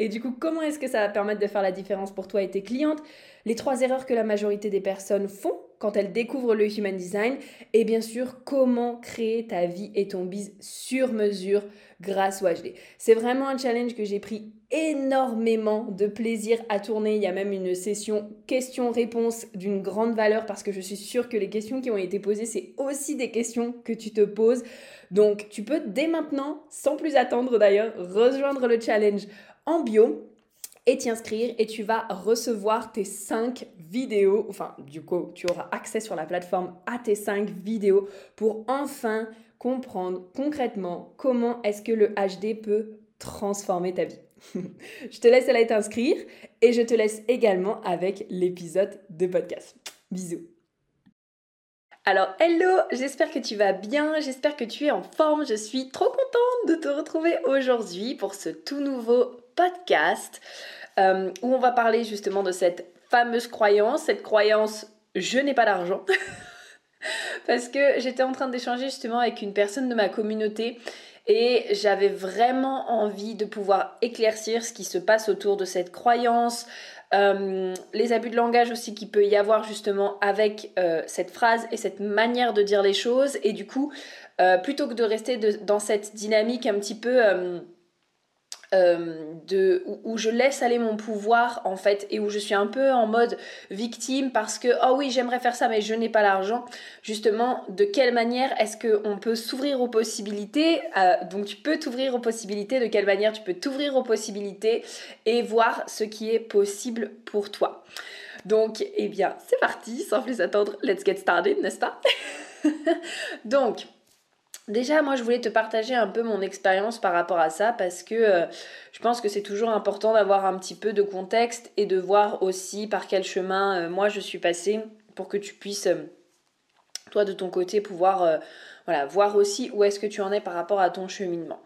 et du coup, comment est-ce que ça va permettre de faire la différence pour toi et tes clientes? Les trois erreurs que la majorité des personnes font quand elles découvrent le Human Design. Et bien sûr, comment créer ta vie et ton biz sur mesure grâce au HD. C'est vraiment un challenge que j'ai pris énormément de plaisir à tourner. Il y a même une session questions-réponses d'une grande valeur parce que je suis sûre que les questions qui ont été posées, c'est aussi des questions que tu te poses. Donc, tu peux dès maintenant, sans plus attendre d'ailleurs, rejoindre le challenge en bio et t'y inscrire et tu vas recevoir tes 5 vidéos, enfin du coup tu auras accès sur la plateforme à tes 5 vidéos pour enfin comprendre concrètement comment est-ce que le HD peut transformer ta vie. je te laisse aller t'inscrire et je te laisse également avec l'épisode de podcast. Bisous. Alors hello, j'espère que tu vas bien, j'espère que tu es en forme, je suis trop contente de te retrouver aujourd'hui pour ce tout nouveau podcast euh, où on va parler justement de cette fameuse croyance, cette croyance je n'ai pas d'argent. Parce que j'étais en train d'échanger justement avec une personne de ma communauté et j'avais vraiment envie de pouvoir éclaircir ce qui se passe autour de cette croyance, euh, les abus de langage aussi qu'il peut y avoir justement avec euh, cette phrase et cette manière de dire les choses. Et du coup, plutôt que de rester dans cette dynamique un petit peu euh, de, où, je laisse aller mon pouvoir en fait et où je suis un peu en mode victime parce que oh oui j'aimerais faire ça mais je n'ai pas l'argent. Justement de quelle manière est-ce qu'on peut s'ouvrir aux possibilités euh, donc tu peux t'ouvrir aux possibilités de quelle manière tu peux t'ouvrir aux possibilités et voir ce qui est possible pour toi. Donc eh bien c'est parti sans plus attendre let's get started n'est-ce pas? Donc Déjà, moi, je voulais te partager un peu mon expérience par rapport à ça parce que euh, je pense que c'est toujours important d'avoir un petit peu de contexte et de voir aussi par quel chemin euh, moi je suis passée pour que tu puisses, euh, toi de ton côté, pouvoir voir aussi où est-ce que tu en es par rapport à ton cheminement.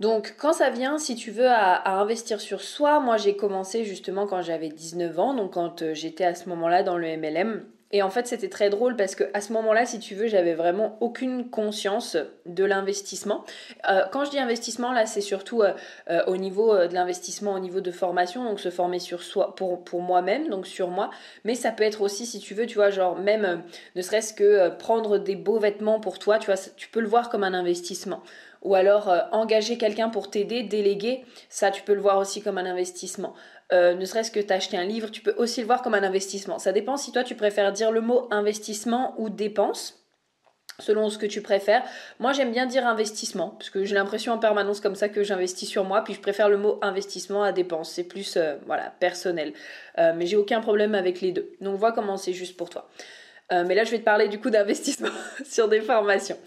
Donc quand ça vient, si tu veux, à investir sur soi, moi j'ai commencé justement quand j'avais 19 ans, donc quand j'étais à ce moment-là dans le MLM. Et en fait, c'était très drôle parce que à ce moment-là, si tu veux, j'avais vraiment aucune conscience de l'investissement. Euh, quand je dis investissement, là, c'est surtout euh, euh, au niveau de l'investissement, au niveau de formation, donc se former sur soi, pour, pour moi-même, donc sur moi. Mais ça peut être aussi, si tu veux, tu vois, genre même, ne serait-ce que prendre des beaux vêtements pour toi, tu vois, tu peux le voir comme un investissement ou alors engager quelqu'un pour t'aider, déléguer, ça tu peux le voir aussi comme un investissement. Euh, ne serait-ce que t'acheter un livre, tu peux aussi le voir comme un investissement. Ça dépend si toi tu préfères dire le mot investissement ou dépense selon ce que tu préfères. Moi, j'aime bien dire investissement, parce que j'ai l'impression en permanence comme ça que j'investis sur moi, puis je préfère le mot investissement à dépense. C'est plus, euh, voilà, personnel. Euh, mais j'ai aucun problème avec les deux. Donc, vois comment c'est juste pour toi. mais là, je vais te parler du coup d'investissement sur des formations.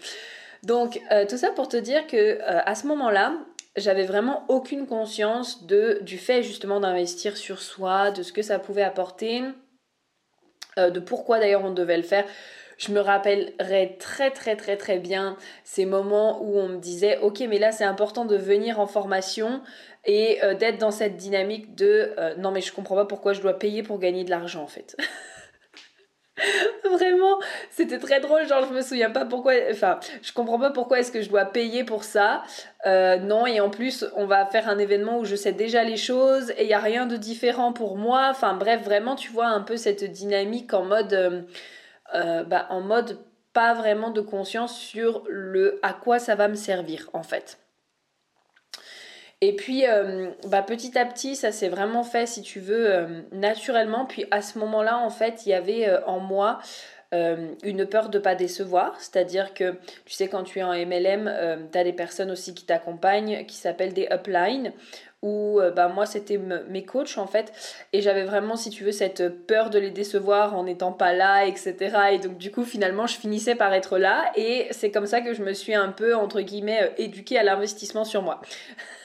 Donc, tout ça pour te dire que à ce moment-là, j'avais vraiment aucune conscience du fait justement d'investir sur soi, de ce que ça pouvait apporter, euh, de pourquoi d'ailleurs on devait le faire. Je me rappellerai très très très très bien ces moments où on me disait ok mais là c'est important de venir en formation et euh, d'être dans cette dynamique de euh, non mais je comprends pas pourquoi je dois payer pour gagner de l'argent en fait. Vraiment, c'était très drôle. Genre, je me souviens pas pourquoi. Enfin, je comprends pas pourquoi est-ce que je dois payer pour ça. Euh, non, et en plus, on va faire un événement où je sais déjà les choses et il y a rien de différent pour moi. Enfin, bref, vraiment, tu vois un peu cette dynamique en mode, euh, euh, bah, en mode pas vraiment de conscience sur le à quoi ça va me servir en fait. Et puis, euh, bah, petit à petit, ça s'est vraiment fait, si tu veux, euh, naturellement. Puis à ce moment-là, en fait, il y avait euh, en moi une peur de pas décevoir. C'est-à-dire que, tu sais, quand tu es en MLM, tu as des personnes aussi qui t'accompagnent, qui s'appellent des uplines où bah, moi c'était mes coachs en fait. Et j'avais vraiment si tu veux cette peur de les décevoir en n'étant pas là etc et donc du coup finalement je finissais par être là. Et c'est comme ça que je me suis un peu entre guillemets éduquée à l'investissement sur moi.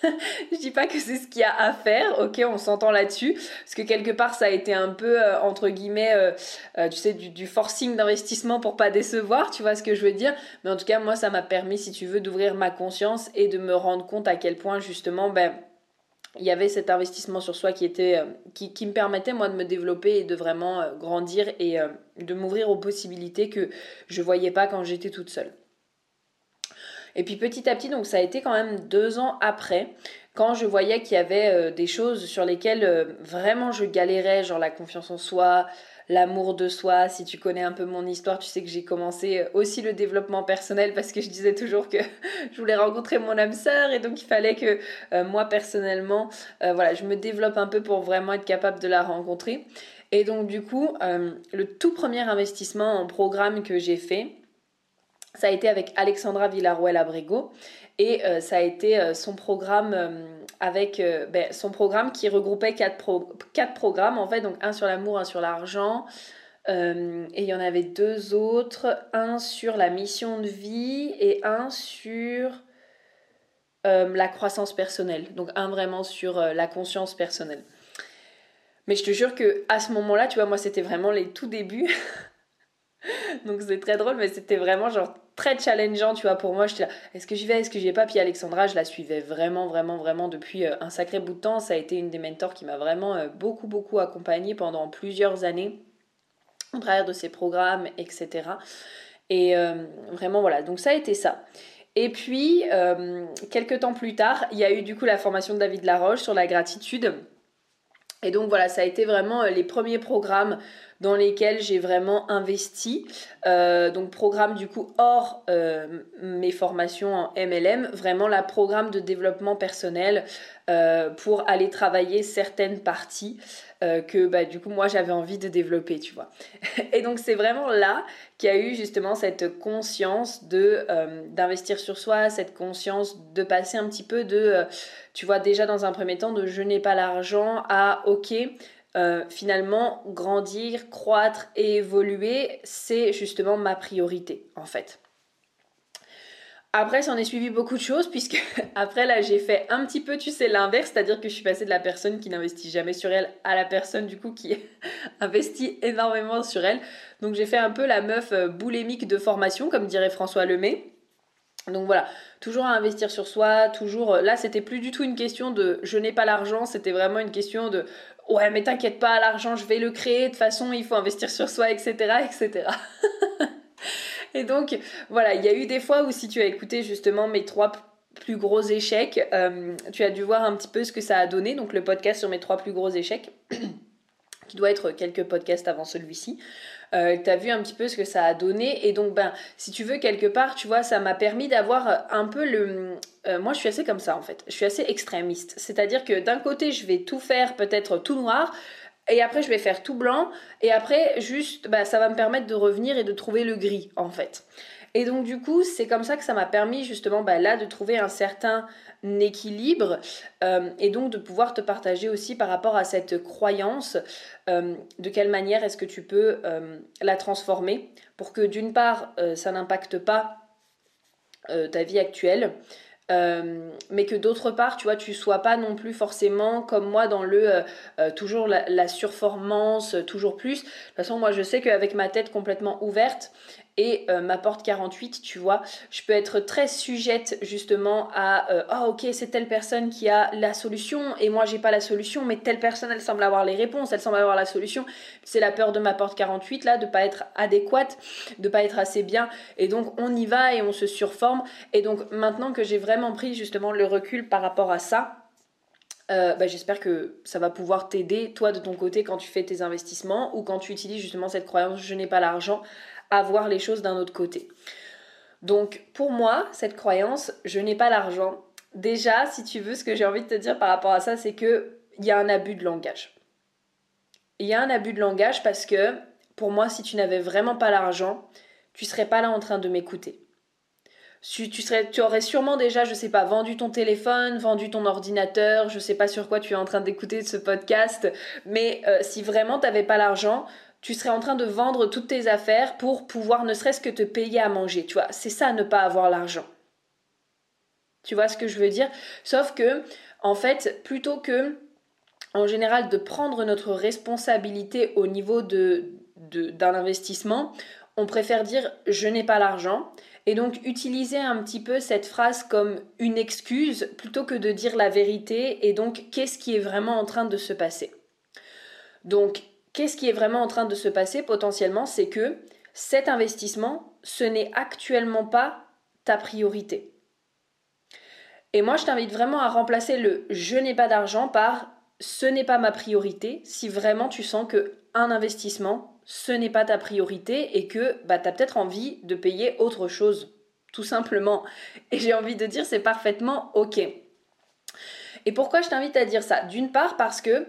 Je dis pas que c'est ce qu'il y a à faire, ok, on s'entend là-dessus, parce que quelque part ça a été un peu euh, entre guillemets, euh, euh, tu sais, du, forcing d'investissement pour pas décevoir, tu vois ce que je veux dire. Mais en tout cas, moi, ça m'a permis, si tu veux, d'ouvrir ma conscience et de me rendre compte à quel point justement, ben il y avait cet investissement sur soi qui était qui, qui, me permettait moi de me développer et de vraiment grandir et de m'ouvrir aux possibilités que je voyais pas quand j'étais toute seule. Et puis petit à petit, donc ça a été quand même deux ans après, quand je voyais qu'il y avait euh, des choses sur lesquelles euh, vraiment je galérais, genre la confiance en soi, l'amour de soi. Si tu connais un peu mon histoire, tu sais que j'ai commencé euh, aussi le développement personnel parce que je disais toujours que je voulais rencontrer mon âme sœur et donc il fallait que moi personnellement, voilà, je me développe un peu pour vraiment être capable de la rencontrer. Et donc du coup, le tout premier investissement en programme que j'ai fait, ça a été avec Alexandra Villaruel Abrego et euh, ça a été euh, son programme euh, avec ben, son programme qui regroupait quatre, quatre, programmes en fait, donc un sur l'amour, un sur l'argent. et il y en avait deux autres, un sur la mission de vie et un sur la croissance personnelle. Donc un vraiment sur la conscience personnelle. Mais je te jure que à ce moment-là, tu vois, moi c'était vraiment les tout débuts. Donc c'est très drôle, mais c'était vraiment genre très challengeant, tu vois, pour moi. J'étais là, est-ce que j'y vais, est-ce que j'y vais pas? Puis Alexandra, je la suivais vraiment, vraiment, vraiment depuis euh, un sacré bout de temps. Ça a été une des mentors qui m'a vraiment euh, beaucoup, beaucoup accompagnée pendant plusieurs années, au travers de ses programmes, etc. Et euh, vraiment, voilà, donc ça a été ça. Et puis, quelques temps plus tard, il y a eu du coup la formation de David Laroche sur la gratitude. Et donc voilà, ça a été vraiment les premiers programmes dans lesquels j'ai vraiment investi. Euh, donc programme du coup hors euh, mes formations en MLM, vraiment la programme de développement personnel euh, pour aller travailler certaines parties que bah, du coup moi j'avais envie de développer, tu vois. Et donc c'est vraiment là qu'il y a eu justement cette conscience de d'investir sur soi, cette conscience de passer un petit peu de, tu vois déjà dans un premier temps de je n'ai pas l'argent à ok euh, finalement, grandir, croître et évoluer, c'est justement ma priorité en fait. Après, ça en est suivi beaucoup de choses, puisque après, là, j'ai fait un petit peu, tu sais, l'inverse, c'est-à-dire que je suis passée de la personne qui n'investit jamais sur elle à la personne, du coup, qui investit énormément sur elle. Donc, j'ai fait un peu la meuf euh, boulémique de formation, comme dirait François Lemay. Donc voilà, toujours à investir sur soi, toujours. Euh, là, c'était plus du tout une question de je n'ai pas l'argent, c'était vraiment une question de ouais, mais t'inquiète pas, l'argent, je vais le créer, de toute façon, il faut investir sur soi, etc., etc. et donc, voilà, il y a eu des fois où si tu as écouté justement mes trois plus gros échecs, euh, tu as dû voir un petit peu ce que ça a donné, donc le podcast sur mes trois plus gros échecs, qui doit être quelques podcasts avant celui-ci. Euh, tu as vu un petit peu ce que ça a donné. Et donc, ben, si tu veux, quelque part, tu vois, ça m'a permis d'avoir un peu le... Euh, moi, je suis assez comme ça, en fait. Je suis assez extrémiste. C'est-à-dire que d'un côté, je vais tout faire peut-être tout noir. Et après, je vais faire tout blanc. Et après, juste, bah, ça va me permettre de revenir et de trouver le gris, en fait. Et donc du coup, c'est comme ça que ça m'a permis justement bah, là de trouver un certain équilibre euh, et donc de pouvoir te partager aussi par rapport à cette croyance, euh, de quelle manière est-ce que tu peux euh, la transformer pour que d'une part, ça n'impacte pas ta vie actuelle, euh, mais que d'autre part, tu vois, tu sois pas non plus forcément comme moi dans le euh, euh, toujours la, surformance, toujours plus. De toute façon, moi, je sais qu'avec ma tête complètement ouverte et euh, ma porte 48, tu vois, je peux être très sujette justement à euh, oh ok c'est telle personne qui a la solution et moi j'ai pas la solution, mais telle personne elle semble avoir les réponses, elle semble avoir la solution. C'est la peur de ma porte 48 là, de pas être adéquate, de pas être assez bien et donc on y va et on se surforme et donc maintenant que j'ai vraiment pris justement le recul par rapport à ça. Euh, bah, j'espère que ça va pouvoir t'aider, toi de ton côté, quand tu fais tes investissements ou quand tu utilises justement cette croyance je n'ai pas l'argent, à voir les choses d'un autre côté. Donc pour moi, cette croyance je n'ai pas l'argent, déjà, si tu veux, ce que j'ai envie de te dire par rapport à ça, c'est qu'il y a un abus de langage. Il y a un abus de langage parce que pour moi, si tu n'avais vraiment pas l'argent, tu serais pas là en train de m'écouter tu, serais, aurais sûrement déjà, je sais pas, vendu ton téléphone, vendu ton ordinateur, je sais pas sur quoi tu es en train d'écouter ce podcast, mais euh, si vraiment tu n'avais pas l'argent, tu serais en train de vendre toutes tes affaires pour pouvoir ne serait-ce que te payer à manger. Tu vois, c'est ça ne pas avoir l'argent. Tu vois ce que je veux dire? Sauf que, en fait, plutôt que, en général, de prendre notre responsabilité au niveau de, d'un investissement, on préfère dire je n'ai pas l'argent et donc utiliser un petit peu cette phrase comme une excuse plutôt que de dire la vérité et donc qu'est-ce qui est vraiment en train de se passer? Donc qu'est-ce qui est vraiment en train de se passer potentiellement, c'est que cet investissement, ce n'est actuellement pas ta priorité. Et moi, je t'invite vraiment à remplacer le je n'ai pas d'argent par ce n'est pas ma priorité si vraiment tu sens que un investissement ce n'est pas ta priorité et que bah, tu as peut-être envie de payer autre chose, tout simplement. Et j'ai envie de dire, c'est parfaitement OK. Et pourquoi je t'invite à dire ça? D'une part parce que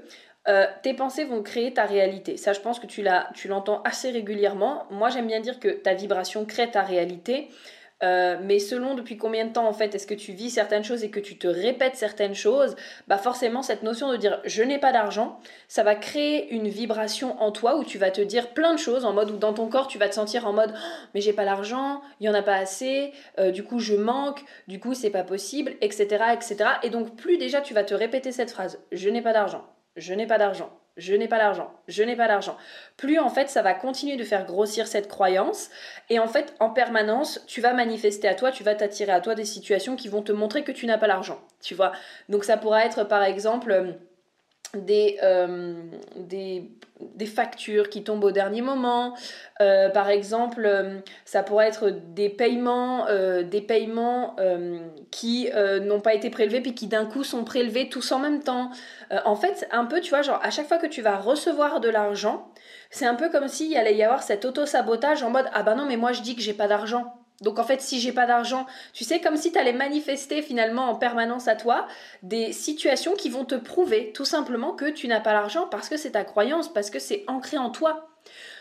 euh, tes pensées vont créer ta réalité. Ça, je pense que tu l'entends assez régulièrement. Moi, j'aime bien dire que ta vibration crée ta réalité. Euh, mais selon depuis combien de temps en fait est-ce que tu vis certaines choses et que tu te répètes certaines choses, bah forcément cette notion de dire je n'ai pas d'argent, ça va créer une vibration en toi où tu vas te dire plein de choses en mode où dans ton corps tu vas te sentir en mode oh, mais j'ai pas l'argent, il y en a pas assez, euh, du coup je manque, du coup c'est pas possible, etc., etc. Et donc plus déjà tu vas te répéter cette phrase je n'ai pas d'argent, je n'ai pas d'argent, je n'ai pas d'argent, je n'ai pas d'argent. Plus en fait ça va continuer de faire grossir cette croyance et en fait en permanence tu vas manifester à toi, tu vas t'attirer à toi des situations qui vont te montrer que tu n'as pas l'argent, tu vois? Donc ça pourra être par exemple euh, des, euh, des, des, factures qui tombent au dernier moment. Euh, par exemple, euh, ça pourrait être des paiements, des paiements qui n'ont pas été prélevés puis qui d'un coup sont prélevés tous en même temps. en fait, un peu, tu vois, genre à chaque fois que tu vas recevoir de l'argent, c'est un peu comme s'il allait y avoir cet auto-sabotage en mode ah bah non mais moi je dis que j'ai pas d'argent. Donc en fait, si j'ai pas d'argent, tu sais, comme si tu allais manifester finalement en permanence à toi des situations qui vont te prouver tout simplement que tu n'as pas l'argent parce que c'est ta croyance, parce que c'est ancré en toi.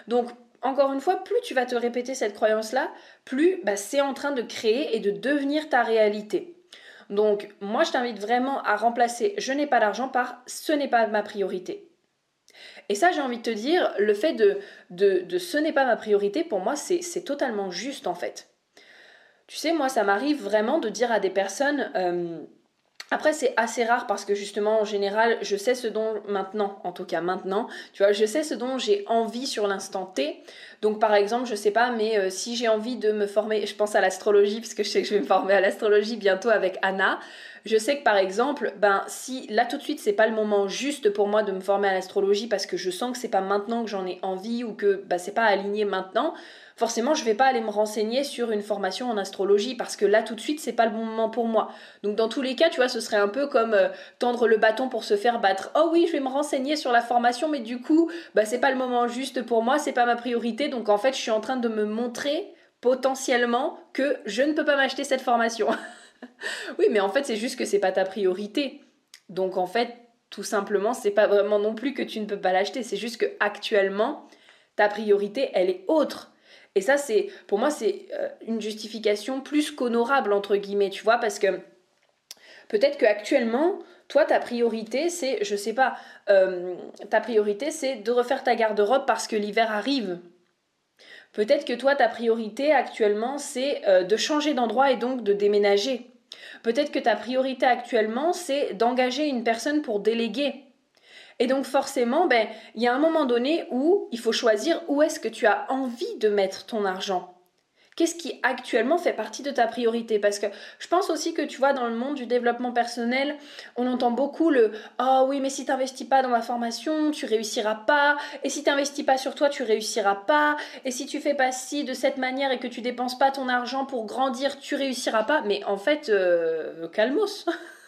Donc encore une fois, plus tu vas te répéter cette croyance-là, plus bah, c'est en train de créer et de devenir ta réalité. Donc moi, je t'invite vraiment à remplacer je n'ai pas d'argent par ce n'est pas ma priorité. Et ça, j'ai envie de te dire, le fait de, de, ce n'est pas ma priorité, pour moi, c'est totalement juste en fait. Tu sais, moi, ça m'arrive vraiment de dire à des personnes... Euh, après, c'est assez rare parce que justement, en général, je sais ce dont maintenant, en tout cas maintenant, tu vois, je sais ce dont j'ai envie sur l'instant T. Donc, par exemple, je sais pas, mais euh, si j'ai envie de me former, je pense à l'astrologie, parce que je sais que je vais me former à l'astrologie bientôt avec Anna. Je sais que par exemple, ben si là tout de suite c'est pas le moment juste pour moi de me former à l'astrologie parce que je sens que c'est pas maintenant que j'en ai envie ou que ben, c'est pas aligné maintenant, forcément je vais pas aller me renseigner sur une formation en astrologie parce que là tout de suite c'est pas le bon moment pour moi. Donc dans tous les cas, tu vois, ce serait un peu comme euh, tendre le bâton pour se faire battre. Oh oui, je vais me renseigner sur la formation mais du coup, bah c'est pas le moment juste pour moi, c'est pas ma priorité. Donc en fait, je suis en train de me montrer potentiellement que je ne peux pas m'acheter cette formation. oui, mais en fait, c'est juste que c'est pas ta priorité. Donc en fait, tout simplement, c'est pas vraiment non plus que tu ne peux pas l'acheter, c'est juste que actuellement, ta priorité, elle est autre. Et ça, c'est, pour moi, c'est euh, une justification plus qu'honorable, entre guillemets, tu vois, parce que peut-être qu'actuellement, toi, ta priorité, c'est, je sais pas, euh, ta priorité, c'est de refaire ta garde-robe parce que l'hiver arrive. Peut-être que toi, ta priorité actuellement, c'est euh, de changer d'endroit et donc de déménager. Peut-être que ta priorité actuellement, c'est d'engager une personne pour déléguer. Et donc forcément, ben, il y a un moment donné où il faut choisir où est-ce que tu as envie de mettre ton argent. Qu'est-ce qui actuellement fait partie de ta priorité? Parce que je pense aussi que tu vois, dans le monde du développement personnel, on entend beaucoup le Ah oui, mais si tu n'investis pas dans ma formation, tu réussiras pas. Et si tu n'investis pas sur toi, tu réussiras pas. Et si tu fais pas ci de cette manière et que tu dépenses pas ton argent pour grandir, tu réussiras pas. Mais en fait, euh, calmos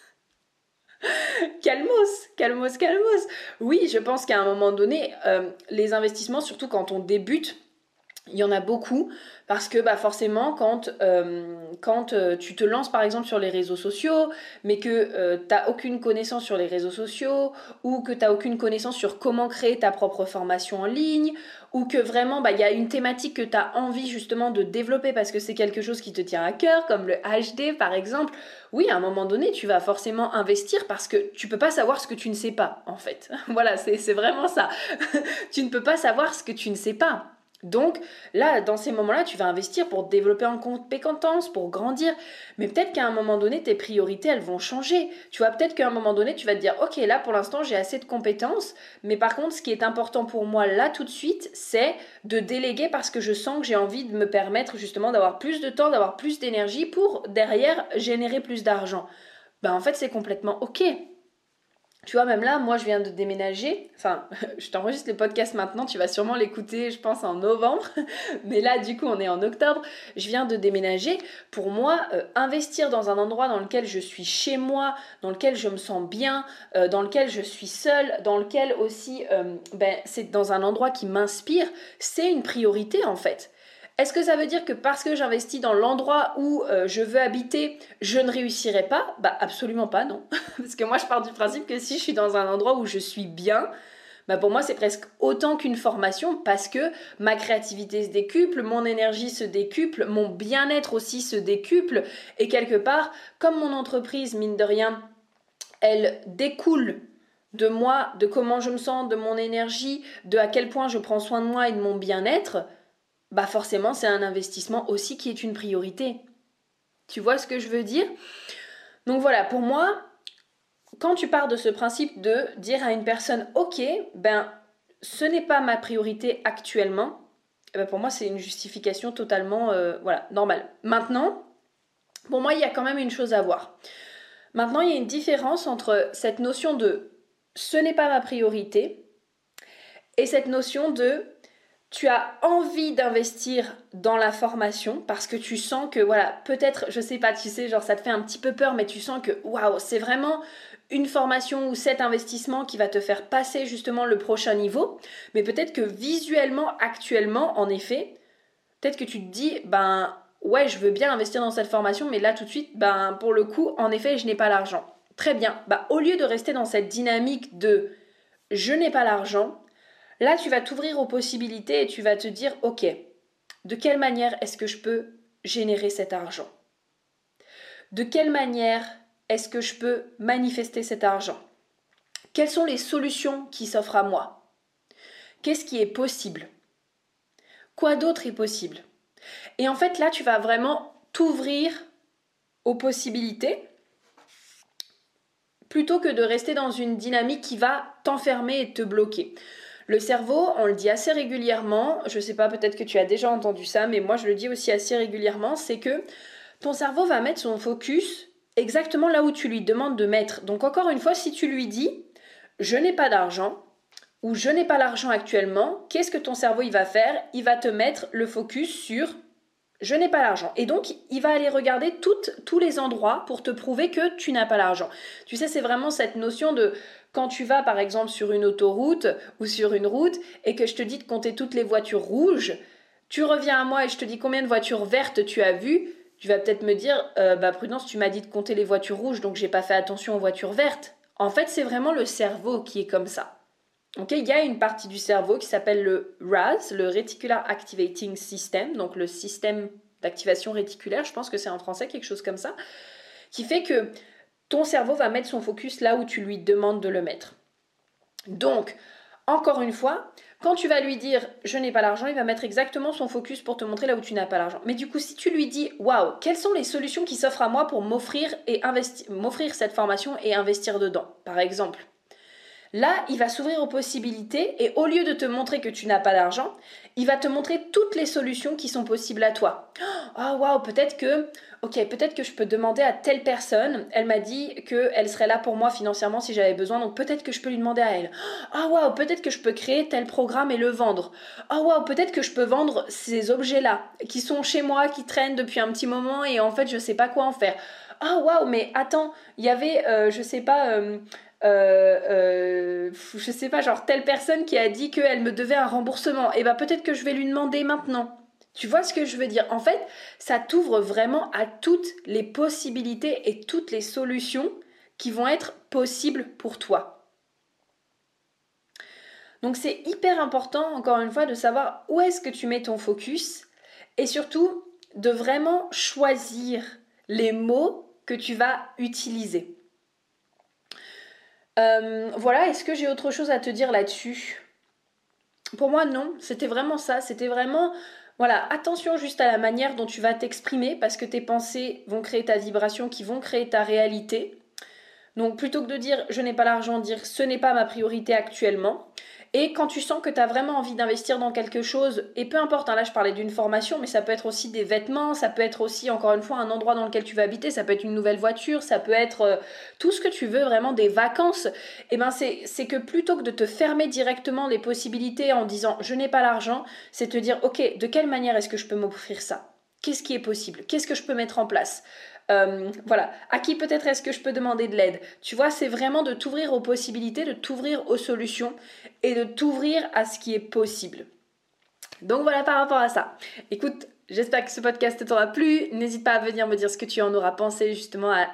calmos, calmos, calmos. Oui, je pense qu'à un moment donné, euh, les investissements, surtout quand on débute, il y en a beaucoup parce que bah forcément quand, euh, euh, tu te lances par exemple sur les réseaux sociaux mais que euh, tu n'as aucune connaissance sur les réseaux sociaux ou que tu n'as aucune connaissance sur comment créer ta propre formation en ligne ou que vraiment bah, il y a une thématique que tu as envie justement de développer parce que c'est quelque chose qui te tient à cœur comme le HD par exemple oui à un moment donné tu vas forcément investir parce que tu peux pas savoir ce que tu ne sais pas en fait. Voilà c'est vraiment ça. Tu ne peux pas savoir ce que tu ne sais pas donc là, dans ces moments-là, tu vas investir pour développer en compétences, pour grandir. Mais peut-être qu'à un moment donné, tes priorités, elles vont changer. Tu vois, peut-être qu'à un moment donné, tu vas te dire, ok, là, pour l'instant, j'ai assez de compétences. Mais par contre, ce qui est important pour moi, là, tout de suite, c'est de déléguer parce que je sens que j'ai envie de me permettre justement d'avoir plus de temps, d'avoir plus d'énergie pour derrière générer plus d'argent. Ben, en fait, c'est complètement ok. Tu vois, même là, moi, je viens de déménager. Enfin, je t'enregistre le podcast maintenant. Tu vas sûrement l'écouter, je pense, en novembre. Mais là, du coup, on est en octobre. Je viens de déménager. Pour moi, euh, investir dans un endroit dans lequel je suis chez moi, dans lequel je me sens bien, euh, dans lequel je suis seule, dans lequel aussi, euh, ben, c'est dans un endroit qui m'inspire, c'est une priorité en fait. Est-ce que ça veut dire que parce que j'investis dans l'endroit où euh, je veux habiter, je ne réussirai pas? Bah absolument pas, non. parce que moi je pars du principe que si je suis dans un endroit où je suis bien, bah pour moi c'est presque autant qu'une formation parce que ma créativité se décuple, mon énergie se décuple, mon bien-être aussi se décuple et quelque part, comme mon entreprise, mine de rien, elle découle de moi, de comment je me sens, de mon énergie, de à quel point je prends soin de moi et de mon bien-être, bah forcément c'est un investissement aussi qui est une priorité. Tu vois ce que je veux dire? Donc voilà, pour moi, quand tu pars de ce principe de dire à une personne OK, ben ce n'est pas ma priorité actuellement, eh ben pour moi c'est une justification totalement euh, voilà, normale. Maintenant, pour moi, il y a quand même une chose à voir. Maintenant, il y a une différence entre cette notion de ce n'est pas ma priorité et cette notion de tu as envie d'investir dans la formation parce que tu sens que voilà, peut-être, je sais pas, tu sais, genre ça te fait un petit peu peur, mais tu sens que waouh, c'est vraiment une formation ou cet investissement qui va te faire passer justement le prochain niveau. Mais peut-être que visuellement, actuellement, en effet, peut-être que tu te dis, ben ouais, je veux bien investir dans cette formation, mais là tout de suite, ben pour le coup, en effet, je n'ai pas l'argent. Très bien. Bah, au lieu de rester dans cette dynamique de je n'ai pas l'argent, Là, tu vas t'ouvrir aux possibilités et tu vas te dire, OK, de quelle manière est-ce que je peux générer cet argent? De quelle manière est-ce que je peux manifester cet argent? Quelles sont les solutions qui s'offrent à moi? Qu'est-ce qui est possible? Quoi d'autre est possible? Et en fait, là, tu vas vraiment t'ouvrir aux possibilités plutôt que de rester dans une dynamique qui va t'enfermer et te bloquer. Le cerveau, on le dit assez régulièrement, je sais pas, peut-être que tu as déjà entendu ça, mais moi je le dis aussi assez régulièrement, c'est que ton cerveau va mettre son focus exactement là où tu lui demandes de mettre. Donc encore une fois, si tu lui dis je n'ai pas d'argent ou je n'ai pas l'argent actuellement, qu'est-ce que ton cerveau il va faire? Il va te mettre le focus sur je n'ai pas l'argent. Et donc, il va aller regarder tous les endroits pour te prouver que tu n'as pas l'argent. Tu sais, c'est vraiment cette notion de quand tu vas par exemple sur une autoroute ou sur une route et que je te dis de compter toutes les voitures rouges, tu reviens à moi et je te dis combien de voitures vertes tu as vues, tu vas peut-être me dire euh, bah prudence, tu m'as dit de compter les voitures rouges donc j'ai pas fait attention aux voitures vertes. En fait, c'est vraiment le cerveau qui est comme ça. Ok, il y a une partie du cerveau qui s'appelle le RAS, le Reticular Activating System, donc le système d'activation réticulaire, je pense que c'est en français quelque chose comme ça, qui fait que ton cerveau va mettre son focus là où tu lui demandes de le mettre. Donc, encore une fois, quand tu vas lui dire je n'ai pas l'argent, il va mettre exactement son focus pour te montrer là où tu n'as pas l'argent. Mais du coup, si tu lui dis waouh, quelles sont les solutions qui s'offrent à moi pour m'offrir m'offrir cette formation et investir dedans, par exemple? Là, il va s'ouvrir aux possibilités et au lieu de te montrer que tu n'as pas d'argent, il va te montrer toutes les solutions qui sont possibles à toi. Oh, waouh, peut-être que ok, peut-être que je peux demander à telle personne, elle m'a dit qu'elle serait là pour moi financièrement si j'avais besoin, donc peut-être que je peux lui demander à elle. Ah waouh, peut-être que je peux créer tel programme et le vendre. Ah waouh, peut-être que je peux vendre ces objets-là qui sont chez moi, qui traînent depuis un petit moment et en fait je sais pas quoi en faire. Ah waouh, mais attends, il y avait, euh, je sais pas, euh, euh, je sais pas, genre telle personne qui a dit qu'elle me devait un remboursement. Et eh ben, peut-être que je vais lui demander maintenant. Tu vois ce que je veux dire? En fait, ça t'ouvre vraiment à toutes les possibilités et toutes les solutions qui vont être possibles pour toi. Donc c'est hyper important, encore une fois, de savoir où est-ce que tu mets ton focus et surtout de vraiment choisir les mots que tu vas utiliser. Euh, voilà, est-ce que j'ai autre chose à te dire là-dessus? Pour moi, non. C'était vraiment ça. C'était vraiment voilà, attention juste à la manière dont tu vas t'exprimer parce que tes pensées vont créer ta vibration qui vont créer ta réalité. Donc plutôt que de dire je n'ai pas l'argent, dire ce n'est pas ma priorité actuellement. Et quand tu sens que tu as vraiment envie d'investir dans quelque chose, et peu importe, hein, là je parlais d'une formation, mais ça peut être aussi des vêtements, ça peut être aussi encore une fois un endroit dans lequel tu vas habiter, ça peut être une nouvelle voiture, ça peut être euh, tout ce que tu veux, vraiment des vacances, et eh ben c'est que plutôt que de te fermer directement les possibilités en disant je n'ai pas l'argent, c'est te dire ok, de quelle manière est-ce que je peux m'offrir ça? Qu'est-ce qui est possible? Qu'est-ce que je peux mettre en place? Euh, voilà, à qui peut-être est-ce que je peux demander de l'aide? Tu vois, c'est vraiment de t'ouvrir aux possibilités, de t'ouvrir aux solutions et de t'ouvrir à ce qui est possible. Donc voilà par rapport à ça. Écoute, J'espère que ce podcast t'aura plu. N'hésite pas à venir me dire ce que tu en auras pensé justement à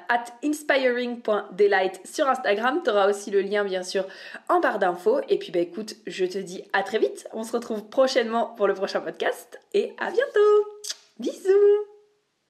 inspiring.delight sur Instagram. Tu auras aussi le lien bien sûr en barre d'infos. Et puis bah écoute, je te dis à très vite. On se retrouve prochainement pour le prochain podcast et à bientôt. Bisous